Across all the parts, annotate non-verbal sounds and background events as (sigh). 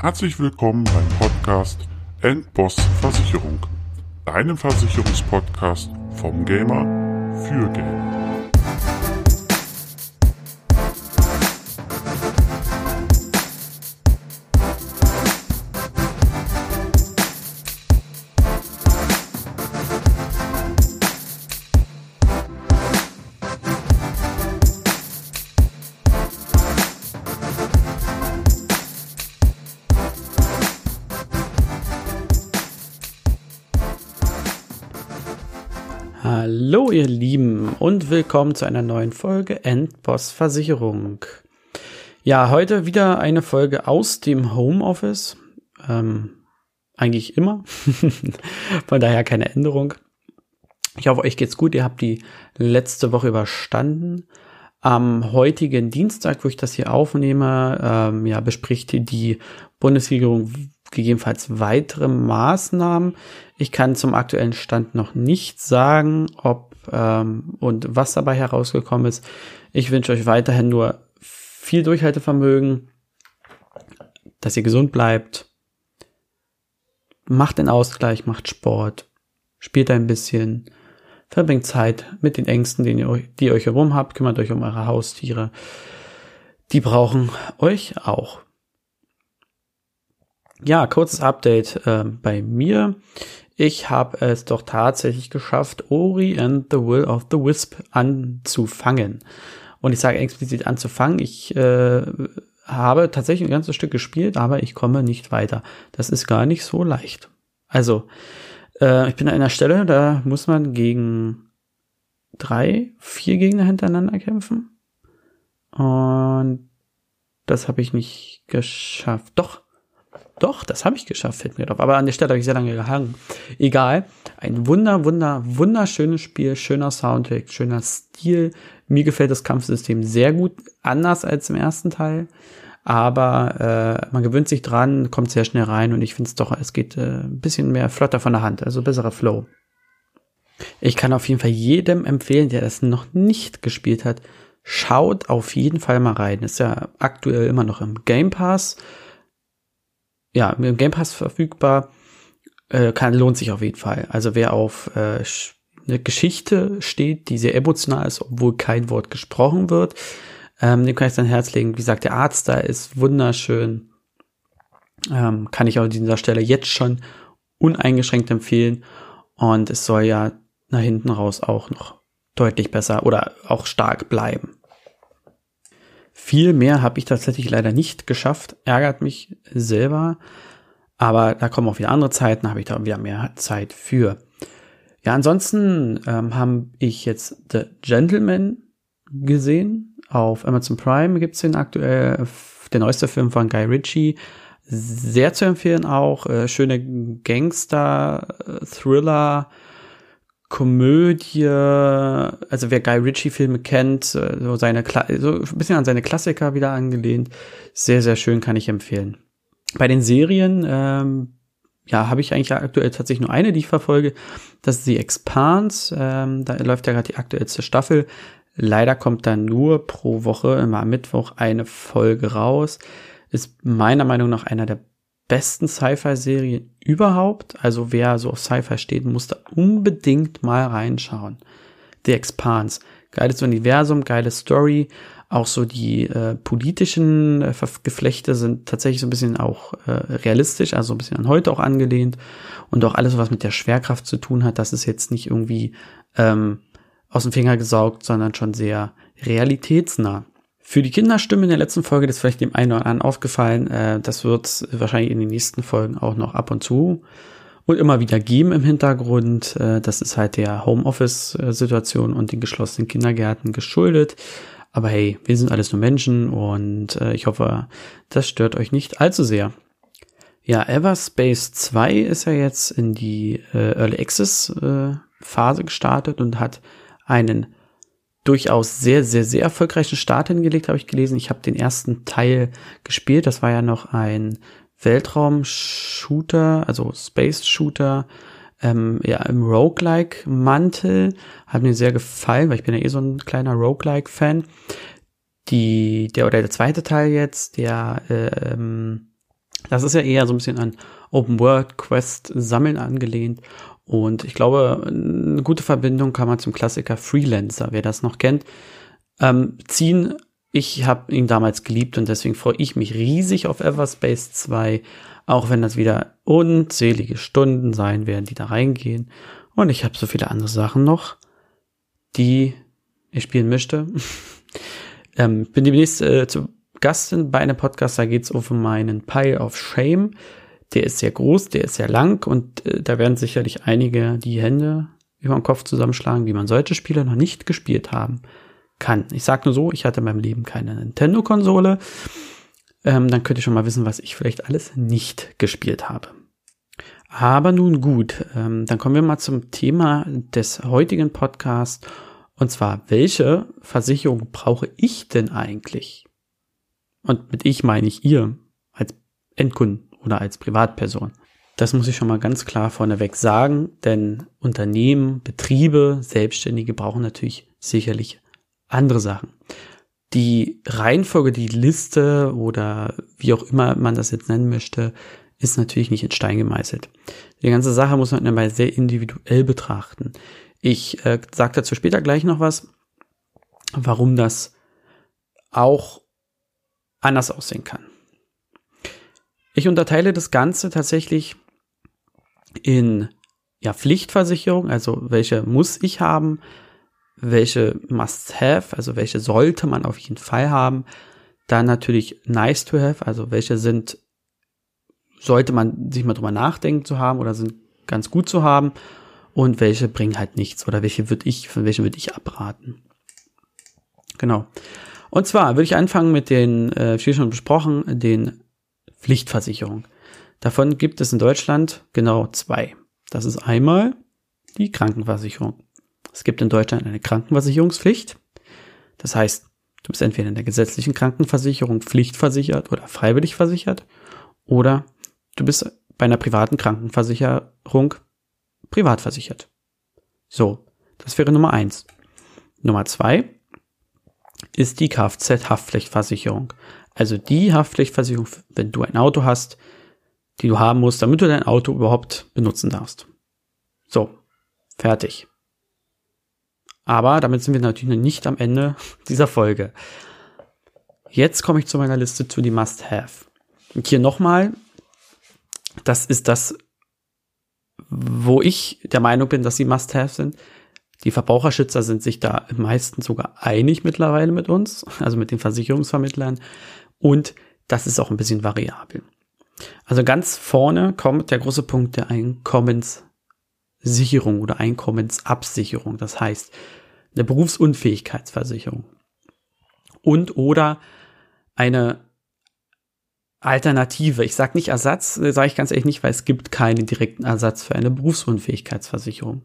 Herzlich willkommen beim Podcast Endboss Versicherung, deinem Versicherungspodcast vom Gamer für Gamer. Und willkommen zu einer neuen Folge Endboss Versicherung. Ja, heute wieder eine Folge aus dem Homeoffice. Ähm, eigentlich immer. (laughs) Von daher keine Änderung. Ich hoffe, euch geht's gut. Ihr habt die letzte Woche überstanden. Am heutigen Dienstag, wo ich das hier aufnehme, ähm, ja, bespricht die Bundesregierung gegebenenfalls weitere Maßnahmen. Ich kann zum aktuellen Stand noch nicht sagen, ob ähm, und was dabei herausgekommen ist. Ich wünsche euch weiterhin nur viel Durchhaltevermögen, dass ihr gesund bleibt. Macht den Ausgleich, macht Sport, spielt ein bisschen, verbringt Zeit mit den Ängsten, die ihr, die ihr euch herum habt, kümmert euch um eure Haustiere. Die brauchen euch auch. Ja, kurzes Update äh, bei mir. Ich habe es doch tatsächlich geschafft, Ori and the Will of the Wisp anzufangen. Und ich sage explizit anzufangen. Ich äh, habe tatsächlich ein ganzes Stück gespielt, aber ich komme nicht weiter. Das ist gar nicht so leicht. Also, äh, ich bin an einer Stelle, da muss man gegen drei, vier Gegner hintereinander kämpfen. Und das habe ich nicht geschafft. Doch, doch, das habe ich geschafft, fällt mir drauf. Aber an der Stelle habe ich sehr lange gehangen. Egal. Ein wunder, wunder, wunderschönes Spiel, schöner Soundtrack, schöner Stil. Mir gefällt das Kampfsystem sehr gut, anders als im ersten Teil. Aber äh, man gewöhnt sich dran, kommt sehr schnell rein und ich finde es doch, es geht äh, ein bisschen mehr flotter von der Hand, also besserer Flow. Ich kann auf jeden Fall jedem empfehlen, der das noch nicht gespielt hat, schaut auf jeden Fall mal rein. Ist ja aktuell immer noch im Game Pass ja, im Game Pass verfügbar. Äh, kann, lohnt sich auf jeden Fall. Also wer auf äh, eine Geschichte steht, die sehr emotional ist, obwohl kein Wort gesprochen wird, ähm, dem kann ich sein Herz legen. Wie gesagt, der Arzt da ist wunderschön. Ähm, kann ich auch an dieser Stelle jetzt schon uneingeschränkt empfehlen. Und es soll ja nach hinten raus auch noch deutlich besser oder auch stark bleiben. Viel mehr habe ich tatsächlich leider nicht geschafft. Ärgert mich selber. Aber da kommen auch wieder andere Zeiten, habe ich da wieder mehr Zeit für. Ja, ansonsten ähm, habe ich jetzt The Gentleman gesehen. Auf Amazon Prime gibt's den aktuell, der neueste Film von Guy Ritchie. Sehr zu empfehlen auch. Äh, schöne Gangster-Thriller. Komödie, also wer Guy Ritchie Filme kennt, äh, so seine so ein bisschen an seine Klassiker wieder angelehnt, sehr sehr schön kann ich empfehlen. Bei den Serien ähm, ja, habe ich eigentlich aktuell tatsächlich nur eine, die ich verfolge. Das ist The Expanse. Ähm, da läuft ja gerade die aktuellste Staffel. Leider kommt da nur pro Woche, immer am Mittwoch, eine Folge raus. Ist meiner Meinung nach einer der besten Sci-Fi-Serien überhaupt. Also wer so auf Sci-Fi steht, muss da unbedingt mal reinschauen. The Expanse. Geiles Universum, geile Story. Auch so die äh, politischen äh, Geflechte sind tatsächlich so ein bisschen auch äh, realistisch, also ein bisschen an heute auch angelehnt. Und auch alles, was mit der Schwerkraft zu tun hat, das ist jetzt nicht irgendwie ähm, aus dem Finger gesaugt, sondern schon sehr realitätsnah. Für die Kinderstimme in der letzten Folge, das ist vielleicht dem einen oder anderen aufgefallen, äh, das wird wahrscheinlich in den nächsten Folgen auch noch ab und zu und immer wieder geben im Hintergrund. Äh, das ist halt der Homeoffice-Situation und den geschlossenen Kindergärten geschuldet. Aber hey, wir sind alles nur Menschen und äh, ich hoffe, das stört euch nicht allzu sehr. Ja, Everspace 2 ist ja jetzt in die äh, Early Access äh, Phase gestartet und hat einen durchaus sehr, sehr, sehr erfolgreichen Start hingelegt, habe ich gelesen. Ich habe den ersten Teil gespielt. Das war ja noch ein Weltraum-Shooter, also Space-Shooter, ähm, ja, im Roguelike-Mantel. Hat mir sehr gefallen, weil ich bin ja eh so ein kleiner Roguelike-Fan. Die, der oder der zweite Teil jetzt, der ähm, Das ist ja eher so ein bisschen an Open World Quest Sammeln angelehnt. Und ich glaube, eine gute Verbindung kann man zum Klassiker Freelancer, wer das noch kennt, ähm, ziehen. Ich habe ihn damals geliebt und deswegen freue ich mich riesig auf Everspace 2, auch wenn das wieder unzählige Stunden sein werden, die da reingehen. Und ich habe so viele andere Sachen noch, die ich spielen möchte. (laughs) ähm, bin demnächst äh, zu Gast bei einem Podcast, da geht es um meinen Pile of Shame. Der ist sehr groß, der ist sehr lang und äh, da werden sicherlich einige die Hände über den Kopf zusammenschlagen, wie man solche Spiele noch nicht gespielt haben kann. Ich sag nur so, ich hatte in meinem Leben keine Nintendo-Konsole. Ähm, dann könnt ihr schon mal wissen, was ich vielleicht alles nicht gespielt habe. Aber nun gut, ähm, dann kommen wir mal zum Thema des heutigen Podcasts. Und zwar, welche Versicherung brauche ich denn eigentlich? Und mit ich meine ich ihr als Endkunden oder als Privatperson. Das muss ich schon mal ganz klar vorneweg sagen, denn Unternehmen, Betriebe, Selbstständige brauchen natürlich sicherlich andere Sachen. Die Reihenfolge, die Liste oder wie auch immer man das jetzt nennen möchte, ist natürlich nicht in Stein gemeißelt. Die ganze Sache muss man dabei sehr individuell betrachten. Ich äh, sage dazu später gleich noch was, warum das auch anders aussehen kann. Ich unterteile das Ganze tatsächlich in ja, Pflichtversicherung, also welche muss ich haben, welche must have, also welche sollte man auf jeden Fall haben, dann natürlich nice to have, also welche sind, sollte man sich mal drüber nachdenken zu haben oder sind ganz gut zu haben und welche bringen halt nichts oder welche würde ich, von welchen würde ich abraten. Genau. Und zwar würde ich anfangen mit den, äh, wie schon besprochen, den Pflichtversicherungen. Davon gibt es in Deutschland genau zwei. Das ist einmal die Krankenversicherung. Es gibt in Deutschland eine Krankenversicherungspflicht. Das heißt, du bist entweder in der gesetzlichen Krankenversicherung pflichtversichert oder freiwillig versichert oder du bist bei einer privaten Krankenversicherung privat versichert. So, das wäre Nummer eins. Nummer zwei ist die Kfz-Haftpflichtversicherung. Also die Haftpflichtversicherung, wenn du ein Auto hast, die du haben musst, damit du dein Auto überhaupt benutzen darfst. So, fertig. Aber damit sind wir natürlich noch nicht am Ende (laughs) dieser Folge. Jetzt komme ich zu meiner Liste zu die Must-Have. Und hier nochmal, das ist das, wo ich der Meinung bin, dass sie Must-Have sind. Die Verbraucherschützer sind sich da im meisten sogar einig mittlerweile mit uns, also mit den Versicherungsvermittlern. Und das ist auch ein bisschen variabel. Also ganz vorne kommt der große Punkt der Einkommenssicherung oder Einkommensabsicherung. Das heißt, eine Berufsunfähigkeitsversicherung. Und oder eine Alternative. Ich sage nicht Ersatz, sage ich ganz ehrlich nicht, weil es gibt keinen direkten Ersatz für eine Berufsunfähigkeitsversicherung.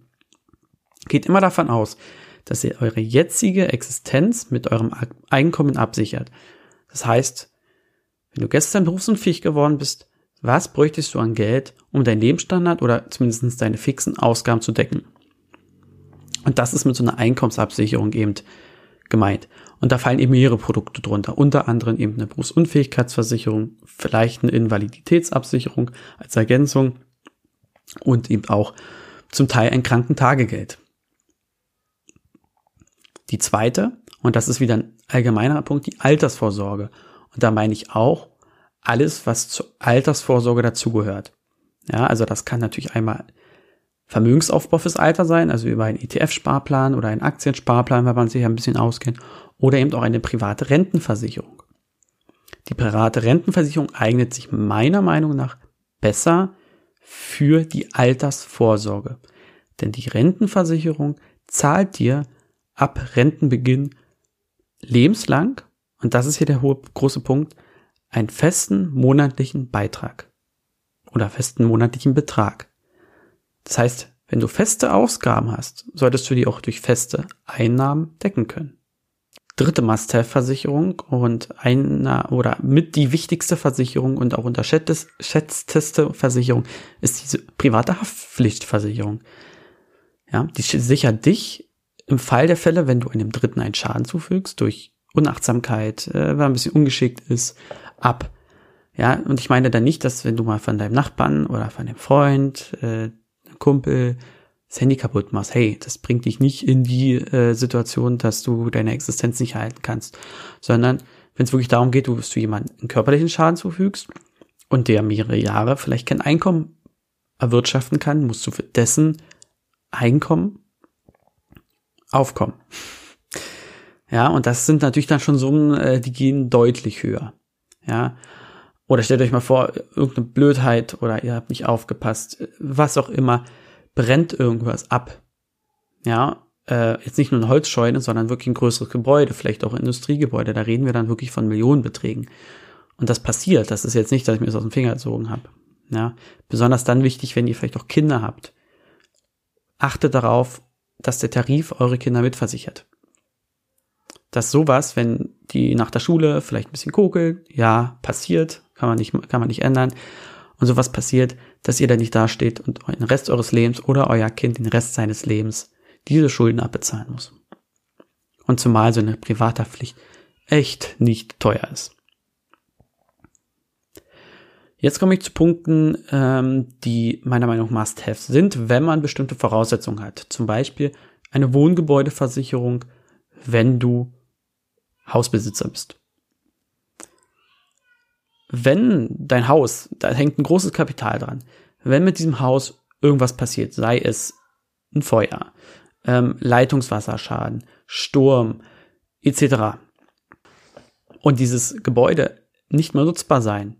Geht immer davon aus, dass ihr eure jetzige Existenz mit eurem Einkommen absichert. Das heißt, wenn du gestern berufsunfähig geworden bist, was bräuchtest du an Geld, um deinen Lebensstandard oder zumindest deine fixen Ausgaben zu decken? Und das ist mit so einer Einkommensabsicherung eben gemeint. Und da fallen eben mehrere Produkte drunter, unter anderem eben eine Berufsunfähigkeitsversicherung, vielleicht eine Invaliditätsabsicherung als Ergänzung und eben auch zum Teil ein Krankentagegeld. Die zweite, und das ist wieder ein allgemeinerer Punkt, die Altersvorsorge. Und da meine ich auch alles, was zur Altersvorsorge dazugehört. Ja, also das kann natürlich einmal Vermögensaufbau fürs Alter sein, also über einen ETF-Sparplan oder einen Aktiensparplan, wenn man sich ein bisschen auskennt, oder eben auch eine private Rentenversicherung. Die private Rentenversicherung eignet sich meiner Meinung nach besser für die Altersvorsorge. Denn die Rentenversicherung zahlt dir ab Rentenbeginn lebenslang, und das ist hier der hohe, große Punkt, einen festen monatlichen Beitrag oder festen monatlichen Betrag. Das heißt, wenn du feste Ausgaben hast, solltest du die auch durch feste Einnahmen decken können. Dritte Must-Have-Versicherung und einer oder mit die wichtigste Versicherung und auch unterschätzteste Versicherung ist diese private Haftpflichtversicherung. Ja, die sichert dich im Fall der Fälle, wenn du einem Dritten einen Schaden zufügst durch Unachtsamkeit, äh, er ein bisschen ungeschickt ist, ab. Ja, und ich meine da nicht, dass wenn du mal von deinem Nachbarn oder von dem Freund, äh, Kumpel, das Handy kaputt machst, hey, das bringt dich nicht in die äh, Situation, dass du deine Existenz nicht halten kannst, sondern wenn es wirklich darum geht, du, dass du jemanden einen körperlichen Schaden zufügst und der mehrere Jahre vielleicht kein Einkommen erwirtschaften kann, musst du für dessen Einkommen aufkommen. Ja, und das sind natürlich dann schon Summen, äh, die gehen deutlich höher. Ja, oder stellt euch mal vor, irgendeine Blödheit oder ihr habt nicht aufgepasst, was auch immer, brennt irgendwas ab. Ja, äh, jetzt nicht nur eine Holzscheune, sondern wirklich ein größeres Gebäude, vielleicht auch Industriegebäude. Da reden wir dann wirklich von Millionenbeträgen. Und das passiert. Das ist jetzt nicht, dass ich mir das aus dem Finger gezogen habe. Ja, besonders dann wichtig, wenn ihr vielleicht auch Kinder habt. Achtet darauf, dass der Tarif eure Kinder mitversichert. Dass sowas, wenn die nach der Schule vielleicht ein bisschen kokeln, ja, passiert, kann man nicht, kann man nicht ändern. Und sowas passiert, dass ihr da nicht dasteht und den Rest eures Lebens oder euer Kind den Rest seines Lebens diese Schulden abbezahlen muss. Und zumal so eine Privathaftpflicht echt nicht teuer ist. Jetzt komme ich zu Punkten, ähm, die meiner Meinung nach Must-Haves sind, wenn man bestimmte Voraussetzungen hat. Zum Beispiel eine Wohngebäudeversicherung, wenn du Hausbesitzer bist. Wenn dein Haus, da hängt ein großes Kapital dran, wenn mit diesem Haus irgendwas passiert, sei es ein Feuer, ähm, Leitungswasserschaden, Sturm etc. und dieses Gebäude nicht mehr nutzbar sein,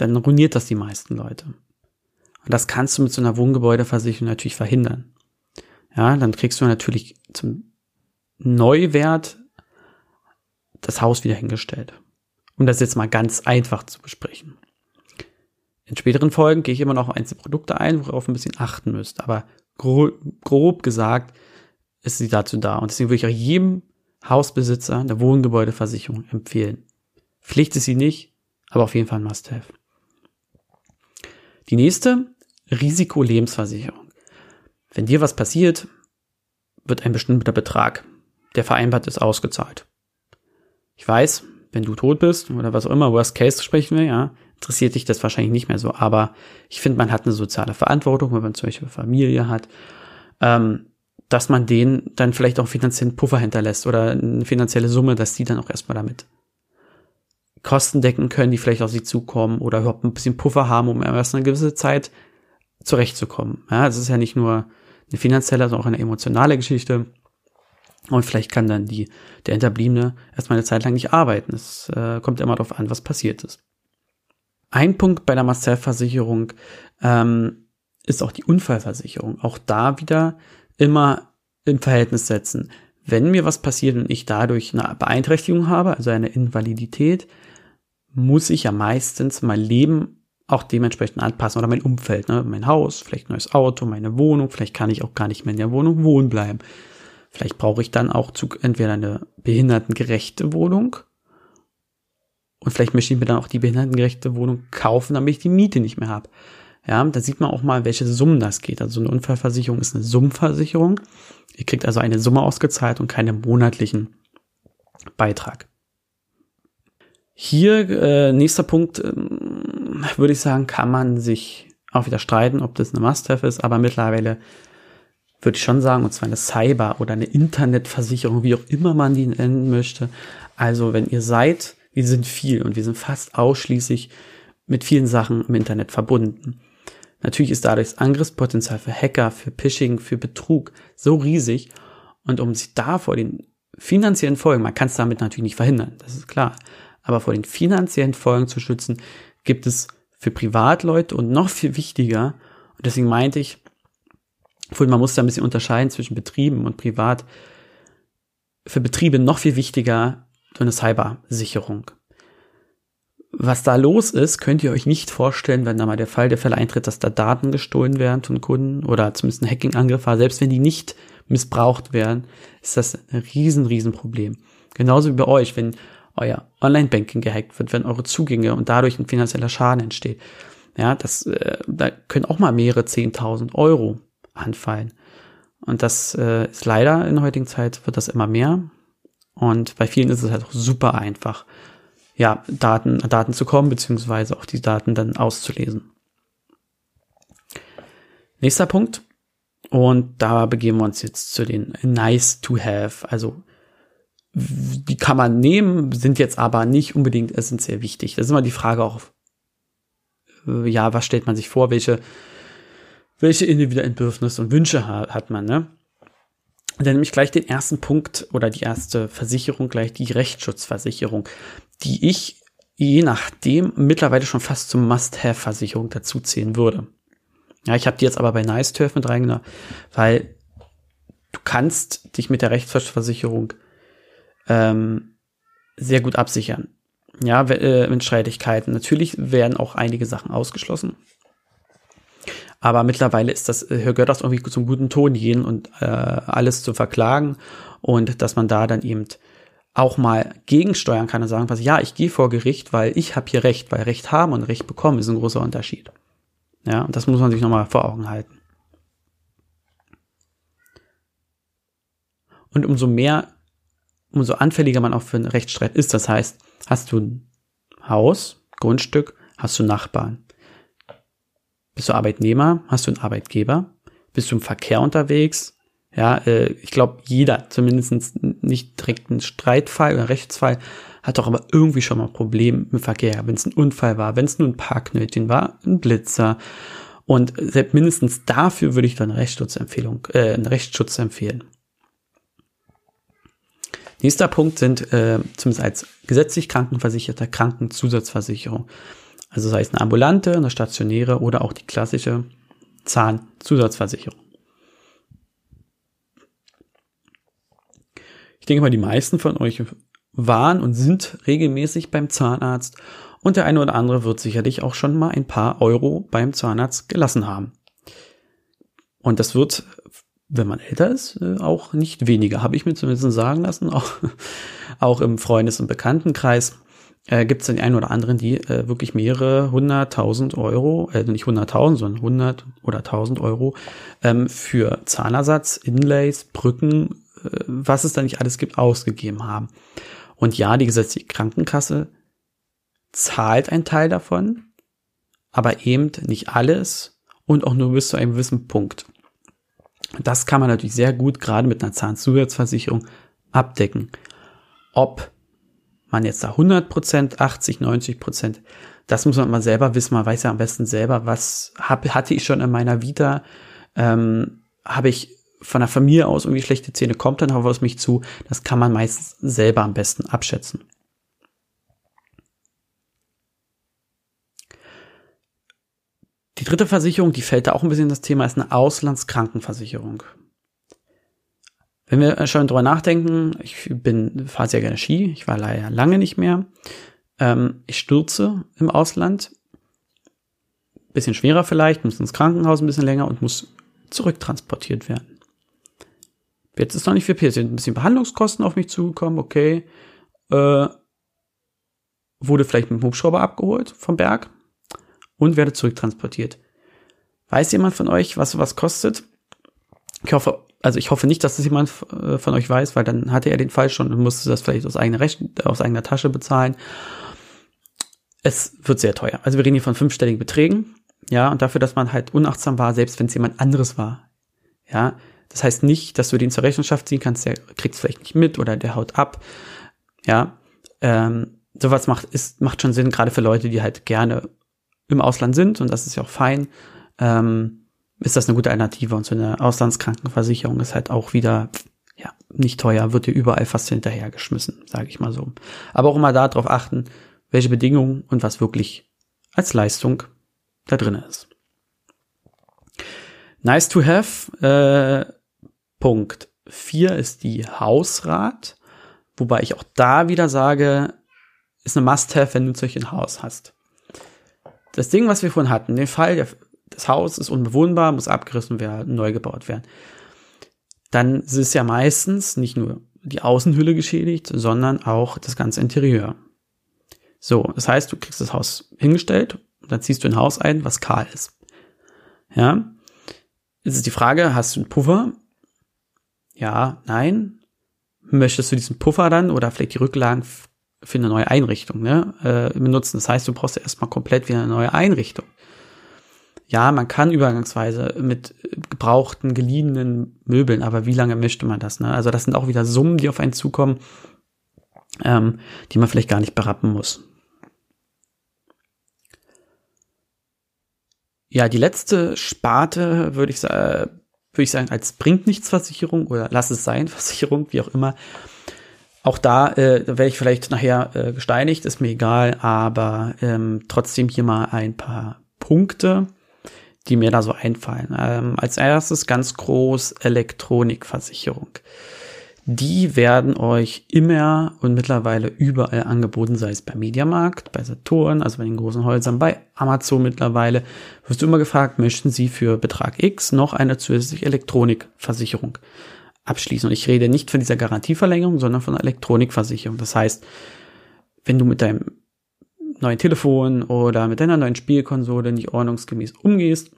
dann ruiniert das die meisten Leute. Und das kannst du mit so einer Wohngebäudeversicherung natürlich verhindern. Ja, dann kriegst du natürlich zum Neuwert das Haus wieder hingestellt. Um das jetzt mal ganz einfach zu besprechen. In späteren Folgen gehe ich immer noch auf einzelne Produkte ein, worauf ein bisschen achten müsst. Aber grob, grob gesagt ist sie dazu da. Und deswegen würde ich auch jedem Hausbesitzer eine Wohngebäudeversicherung empfehlen. Pflicht ist sie nicht, aber auf jeden Fall ein Must-Have. Die nächste, Risikolebensversicherung. Wenn dir was passiert, wird ein bestimmter Betrag, der vereinbart ist, ausgezahlt. Ich weiß, wenn du tot bist oder was auch immer, Worst Case sprechen wir, ja, interessiert dich das wahrscheinlich nicht mehr so. Aber ich finde, man hat eine soziale Verantwortung, wenn man zum Beispiel Familie hat, ähm, dass man denen dann vielleicht auch finanziellen Puffer hinterlässt oder eine finanzielle Summe, dass die dann auch erstmal damit Kosten decken können, die vielleicht auf sie zukommen oder überhaupt ein bisschen Puffer haben, um erst eine gewisse Zeit zurechtzukommen. Ja, es ist ja nicht nur eine finanzielle, sondern auch eine emotionale Geschichte. Und vielleicht kann dann die, der Hinterbliebene erstmal eine Zeit lang nicht arbeiten. Es äh, kommt immer darauf an, was passiert ist. Ein Punkt bei der Marcel-Versicherung ähm, ist auch die Unfallversicherung. Auch da wieder immer im Verhältnis setzen. Wenn mir was passiert und ich dadurch eine Beeinträchtigung habe, also eine Invalidität, muss ich ja meistens mein Leben auch dementsprechend anpassen oder mein Umfeld, ne? mein Haus, vielleicht neues Auto, meine Wohnung, vielleicht kann ich auch gar nicht mehr in der Wohnung wohnen bleiben. Vielleicht brauche ich dann auch zu, entweder eine behindertengerechte Wohnung und vielleicht möchte ich mir dann auch die behindertengerechte Wohnung kaufen, damit ich die Miete nicht mehr habe. Ja, da sieht man auch mal, welche Summen das geht. Also eine Unfallversicherung ist eine Summenversicherung. Ihr kriegt also eine Summe ausgezahlt und keinen monatlichen Beitrag. Hier, äh, nächster Punkt, äh, würde ich sagen, kann man sich auch wieder streiten, ob das eine Must-Have ist, aber mittlerweile würde ich schon sagen, und zwar eine Cyber- oder eine Internetversicherung, wie auch immer man die nennen möchte. Also wenn ihr seid, wir sind viel und wir sind fast ausschließlich mit vielen Sachen im Internet verbunden. Natürlich ist dadurch das Angriffspotenzial für Hacker, für Phishing, für Betrug so riesig. Und um sich da vor den finanziellen Folgen, man kann es damit natürlich nicht verhindern, das ist klar, aber vor den finanziellen Folgen zu schützen, gibt es für Privatleute und noch viel wichtiger, und deswegen meinte ich, man muss da ein bisschen unterscheiden zwischen Betrieben und Privat, für Betriebe noch viel wichtiger so eine Cybersicherung. Was da los ist, könnt ihr euch nicht vorstellen, wenn da mal der Fall der Fälle eintritt, dass da Daten gestohlen werden von Kunden oder zumindest ein Hacking-Angriff war. Selbst wenn die nicht missbraucht werden, ist das ein riesen, riesen Problem. Genauso wie bei euch, wenn euer Online-Banking gehackt wird, wenn eure Zugänge und dadurch ein finanzieller Schaden entsteht. Ja, das, äh, da können auch mal mehrere 10.000 Euro anfallen. Und das äh, ist leider in der heutigen Zeit wird das immer mehr. Und bei vielen ist es halt auch super einfach, ja, Daten, Daten zu kommen, beziehungsweise auch die Daten dann auszulesen. Nächster Punkt. Und da begeben wir uns jetzt zu den nice to have. Also, die kann man nehmen, sind jetzt aber nicht unbedingt essentiell wichtig. Das ist immer die Frage auch, äh, ja, was stellt man sich vor, welche, welche individuellen Bedürfnisse und Wünsche hat man, ne? dann nehme ich gleich den ersten Punkt oder die erste Versicherung, gleich die Rechtsschutzversicherung, die ich je nachdem mittlerweile schon fast zum Must-Have-Versicherung dazu zählen würde. Ja, ich habe die jetzt aber bei Nice Turf mit reingenommen, weil du kannst dich mit der Rechtsschutzversicherung ähm, sehr gut absichern. Ja, äh, mit Streitigkeiten. Natürlich werden auch einige Sachen ausgeschlossen. Aber mittlerweile ist das, äh, gehört das irgendwie zum guten Ton gehen und äh, alles zu verklagen und dass man da dann eben auch mal gegensteuern kann und sagen, was ja, ich gehe vor Gericht, weil ich habe hier Recht, weil Recht haben und Recht bekommen ist ein großer Unterschied. Ja, und das muss man sich nochmal vor Augen halten. Und umso mehr, umso anfälliger man auch für einen Rechtsstreit ist, das heißt, hast du ein Haus, Grundstück, hast du Nachbarn. Bist du Arbeitnehmer? Hast du einen Arbeitgeber? Bist du im Verkehr unterwegs? Ja, äh, ich glaube, jeder, zumindest nicht direkt ein Streitfall oder Rechtsfall, hat doch aber irgendwie schon mal ein Problem mit Verkehr. Wenn es ein Unfall war, wenn es nur ein Parknötchen war, ein Blitzer. Und selbst mindestens dafür würde ich dann Rechtsschutzempfehlung, äh, einen Rechtsschutz empfehlen. Nächster Punkt sind äh, zumindest als gesetzlich krankenversicherter Krankenzusatzversicherung. Also sei es eine ambulante, eine stationäre oder auch die klassische Zahnzusatzversicherung. Ich denke mal, die meisten von euch waren und sind regelmäßig beim Zahnarzt und der eine oder andere wird sicherlich auch schon mal ein paar Euro beim Zahnarzt gelassen haben. Und das wird, wenn man älter ist, äh, auch nicht weniger, habe ich mir zumindest sagen lassen, (laughs) auch, auch im Freundes- und Bekanntenkreis äh, gibt es den einen oder anderen, die äh, wirklich mehrere hunderttausend Euro, äh, nicht hunderttausend, sondern hundert oder tausend Euro ähm, für Zahnersatz, Inlays, Brücken, äh, was es da nicht alles gibt, ausgegeben haben. Und ja, die gesetzliche Krankenkasse zahlt einen Teil davon, aber eben nicht alles und auch nur bis zu einem gewissen Punkt. Das kann man natürlich sehr gut gerade mit einer Zahnzusatzversicherung abdecken. Ob man jetzt da 100 Prozent, 80, 90 Prozent, das muss man mal selber wissen. Man weiß ja am besten selber, was hab, hatte ich schon in meiner Vita, ähm, habe ich von der Familie aus irgendwie schlechte Zähne, kommt dann auch was mich zu. Das kann man meistens selber am besten abschätzen. Die dritte Versicherung, die fällt da auch ein bisschen in das Thema, ist eine Auslandskrankenversicherung. Wenn wir schon drüber nachdenken, ich bin, fahre sehr gerne Ski, ich war leider lange nicht mehr. Ähm, ich stürze im Ausland. Bisschen schwerer vielleicht, muss ins Krankenhaus ein bisschen länger und muss zurücktransportiert werden. Jetzt ist noch nicht viel passiert. Ein bisschen Behandlungskosten auf mich zugekommen, okay. Äh, wurde vielleicht mit dem Hubschrauber abgeholt vom Berg und werde zurücktransportiert. Weiß jemand von euch, was sowas kostet? Ich hoffe, also ich hoffe nicht, dass das jemand äh, von euch weiß, weil dann hatte er den Fall schon und musste das vielleicht aus eigener, Rech aus eigener Tasche bezahlen. Es wird sehr teuer. Also wir reden hier von fünfstelligen Beträgen. Ja, und dafür, dass man halt unachtsam war, selbst wenn es jemand anderes war. Ja, das heißt nicht, dass du den zur Rechenschaft ziehen kannst, der kriegt es vielleicht nicht mit oder der haut ab. Ja, ähm, sowas macht, ist, macht schon Sinn, gerade für Leute, die halt gerne im Ausland sind und das ist ja auch fein. Ähm, ist das eine gute Alternative. Und so eine Auslandskrankenversicherung ist halt auch wieder ja nicht teuer, wird dir überall fast hinterhergeschmissen, sage ich mal so. Aber auch immer darauf achten, welche Bedingungen und was wirklich als Leistung da drin ist. Nice to have. Äh, Punkt 4 ist die Hausrat, wobei ich auch da wieder sage, ist eine Must-have, wenn du solch Haus hast. Das Ding, was wir vorhin hatten, den Fall das Haus ist unbewohnbar, muss abgerissen werden, neu gebaut werden. Dann ist es ja meistens nicht nur die Außenhülle geschädigt, sondern auch das ganze Interieur. So, das heißt, du kriegst das Haus hingestellt und dann ziehst du ein Haus ein, was kahl ist. Ja. Jetzt ist die Frage, hast du einen Puffer? Ja, nein. Möchtest du diesen Puffer dann oder vielleicht die Rücklagen für eine neue Einrichtung ne, äh, benutzen. Das heißt, du brauchst ja erstmal komplett wieder eine neue Einrichtung. Ja, man kann übergangsweise mit gebrauchten, geliehenen Möbeln, aber wie lange möchte man das? Ne? Also das sind auch wieder Summen, die auf einen zukommen, ähm, die man vielleicht gar nicht berappen muss. Ja, die letzte Sparte würde ich, äh, würde ich sagen, als bringt nichts Versicherung oder lass es sein (laughs) Versicherung, wie auch immer. Auch da äh, werde ich vielleicht nachher äh, gesteinigt, ist mir egal, aber ähm, trotzdem hier mal ein paar Punkte, die mir da so einfallen. Ähm, als erstes ganz groß Elektronikversicherung die werden euch immer und mittlerweile überall angeboten, sei es beim Mediamarkt, bei Saturn, also bei den großen Häusern, bei Amazon mittlerweile. Wirst du immer gefragt, möchten sie für Betrag X noch eine zusätzliche Elektronikversicherung abschließen? Und ich rede nicht von dieser Garantieverlängerung, sondern von Elektronikversicherung. Das heißt, wenn du mit deinem neuen Telefon oder mit deiner neuen Spielkonsole nicht ordnungsgemäß umgehst,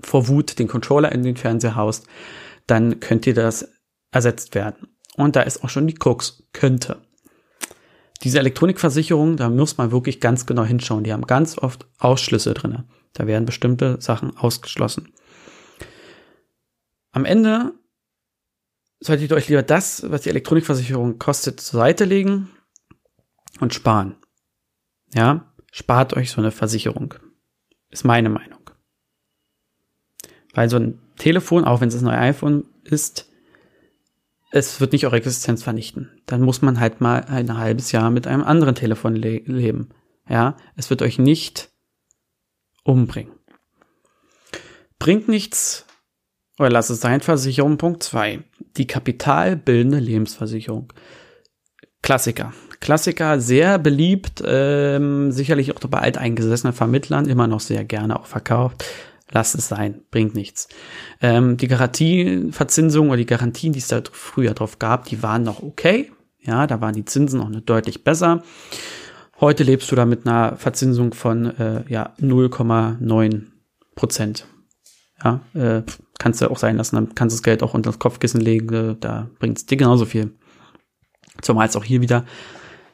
vor Wut den Controller in den Fernseher haust, dann könnt ihr das ersetzt werden. Und da ist auch schon die Krux, könnte. Diese Elektronikversicherung, da muss man wirklich ganz genau hinschauen. Die haben ganz oft Ausschlüsse drinne. Da werden bestimmte Sachen ausgeschlossen. Am Ende solltet ihr euch lieber das, was die Elektronikversicherung kostet, zur Seite legen und sparen. Ja, spart euch so eine Versicherung. Ist meine Meinung. Weil so ein Telefon, auch wenn es ein neues iPhone ist, es wird nicht eure Existenz vernichten. Dann muss man halt mal ein halbes Jahr mit einem anderen Telefon le leben. Ja, es wird euch nicht umbringen. Bringt nichts, oder lass es sein, Versicherung Punkt 2. Die kapitalbildende Lebensversicherung. Klassiker. Klassiker, sehr beliebt, ähm, sicherlich auch bei alteingesessenen Vermittlern, immer noch sehr gerne auch verkauft lasst es sein, bringt nichts. Ähm, die Garantieverzinsung oder die Garantien, die es da früher drauf gab, die waren noch okay. Ja, da waren die Zinsen auch deutlich besser. Heute lebst du da mit einer Verzinsung von äh, ja 0,9 Prozent. Ja, äh, kannst du auch sein lassen, dann kannst du das Geld auch unter das Kopfkissen legen, äh, da bringt es dir genauso viel. Zumal es auch hier wieder,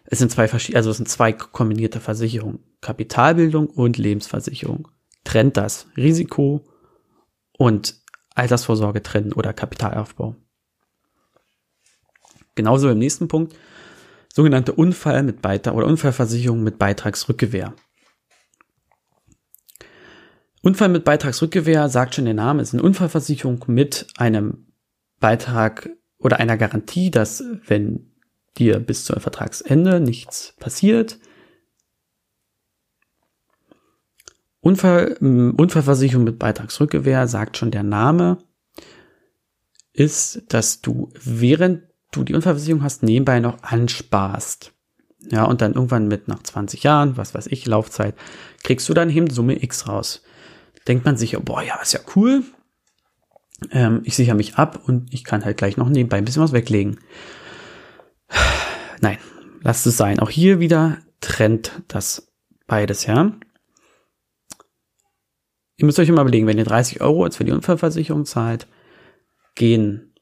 es sind zwei verschiedene, also es sind zwei kombinierte Versicherungen. Kapitalbildung und Lebensversicherung trennt das Risiko und Altersvorsorge trennen oder Kapitalaufbau. Genauso im nächsten Punkt, sogenannte Unfall mit Beitrag oder Unfallversicherung mit Beitragsrückgewähr. Unfall mit Beitragsrückgewähr sagt schon der Name, ist eine Unfallversicherung mit einem Beitrag oder einer Garantie, dass wenn dir bis zum Vertragsende nichts passiert, Unfall, Unfallversicherung mit Beitragsrückgewähr, sagt schon der Name, ist, dass du, während du die Unfallversicherung hast, nebenbei noch ansparst. Ja, und dann irgendwann mit nach 20 Jahren, was weiß ich, Laufzeit, kriegst du dann eben Summe X raus. Denkt man sich, boah, ja, ist ja cool. Ähm, ich sichere mich ab und ich kann halt gleich noch nebenbei ein bisschen was weglegen. (sighs) Nein, lasst es sein. Auch hier wieder trennt das beides, ja. Ihr müsst euch immer überlegen, wenn ihr 30 Euro als für die Unfallversicherung zahlt, gehen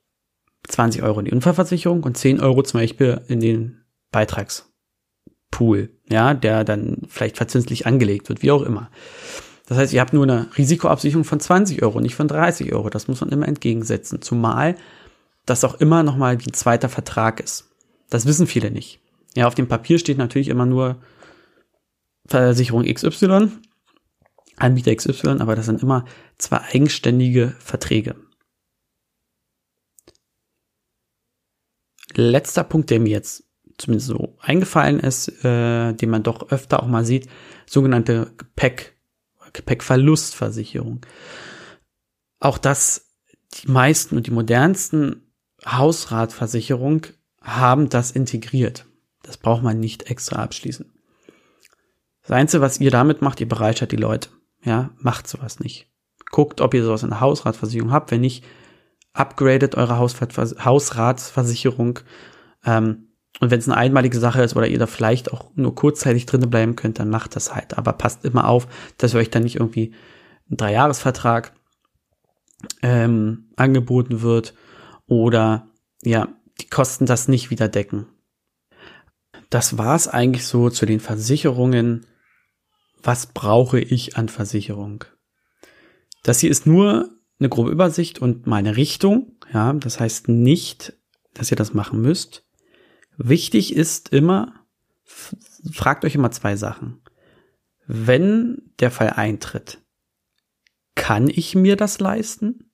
20 Euro in die Unfallversicherung und 10 Euro zum Beispiel in den Beitragspool, ja, der dann vielleicht verzinslich angelegt wird, wie auch immer. Das heißt, ihr habt nur eine Risikoabsicherung von 20 Euro, nicht von 30 Euro. Das muss man immer entgegensetzen. Zumal das auch immer nochmal wie ein zweiter Vertrag ist. Das wissen viele nicht. Ja, auf dem Papier steht natürlich immer nur Versicherung XY Anbieter XY, aber das sind immer zwei eigenständige Verträge. Letzter Punkt, der mir jetzt zumindest so eingefallen ist, äh, den man doch öfter auch mal sieht, sogenannte Gepäck, Gepäckverlustversicherung. Auch das, die meisten und die modernsten Hausratversicherung haben das integriert. Das braucht man nicht extra abschließen. Das Einzige, was ihr damit macht, ihr bereichert die Leute. Ja, macht sowas nicht. Guckt, ob ihr sowas in der Hausratversicherung habt. Wenn nicht, upgradet eure Hausratsversicherung. Ähm, und wenn es eine einmalige Sache ist oder ihr da vielleicht auch nur kurzzeitig drinnen bleiben könnt, dann macht das halt. Aber passt immer auf, dass ihr euch dann nicht irgendwie ein Dreijahresvertrag ähm, angeboten wird oder ja, die Kosten das nicht wieder decken. das war's eigentlich so zu den Versicherungen. Was brauche ich an Versicherung? Das hier ist nur eine grobe Übersicht und meine Richtung. Ja, das heißt nicht, dass ihr das machen müsst. Wichtig ist immer, fragt euch immer zwei Sachen. Wenn der Fall eintritt, kann ich mir das leisten?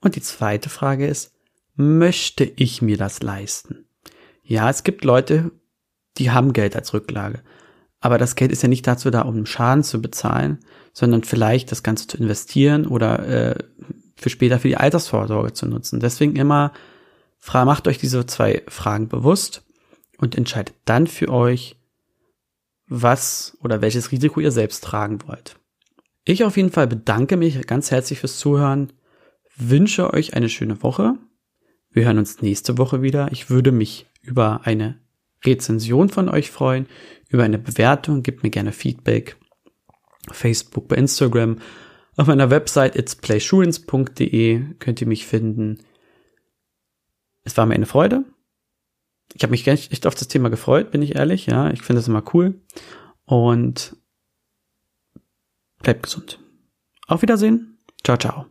Und die zweite Frage ist, möchte ich mir das leisten? Ja, es gibt Leute, die haben Geld als Rücklage. Aber das Geld ist ja nicht dazu da, um Schaden zu bezahlen, sondern vielleicht das Ganze zu investieren oder äh, für später für die Altersvorsorge zu nutzen. Deswegen immer macht euch diese zwei Fragen bewusst und entscheidet dann für euch, was oder welches Risiko ihr selbst tragen wollt. Ich auf jeden Fall bedanke mich ganz herzlich fürs Zuhören, wünsche euch eine schöne Woche. Wir hören uns nächste Woche wieder. Ich würde mich über eine Rezension von euch freuen, über eine Bewertung. Gebt mir gerne Feedback. Facebook, bei Instagram. Auf meiner Website itsplaysurance.de könnt ihr mich finden. Es war mir eine Freude. Ich habe mich echt auf das Thema gefreut, bin ich ehrlich. Ja, ich finde es immer cool. Und bleibt gesund. Auf Wiedersehen. Ciao, ciao.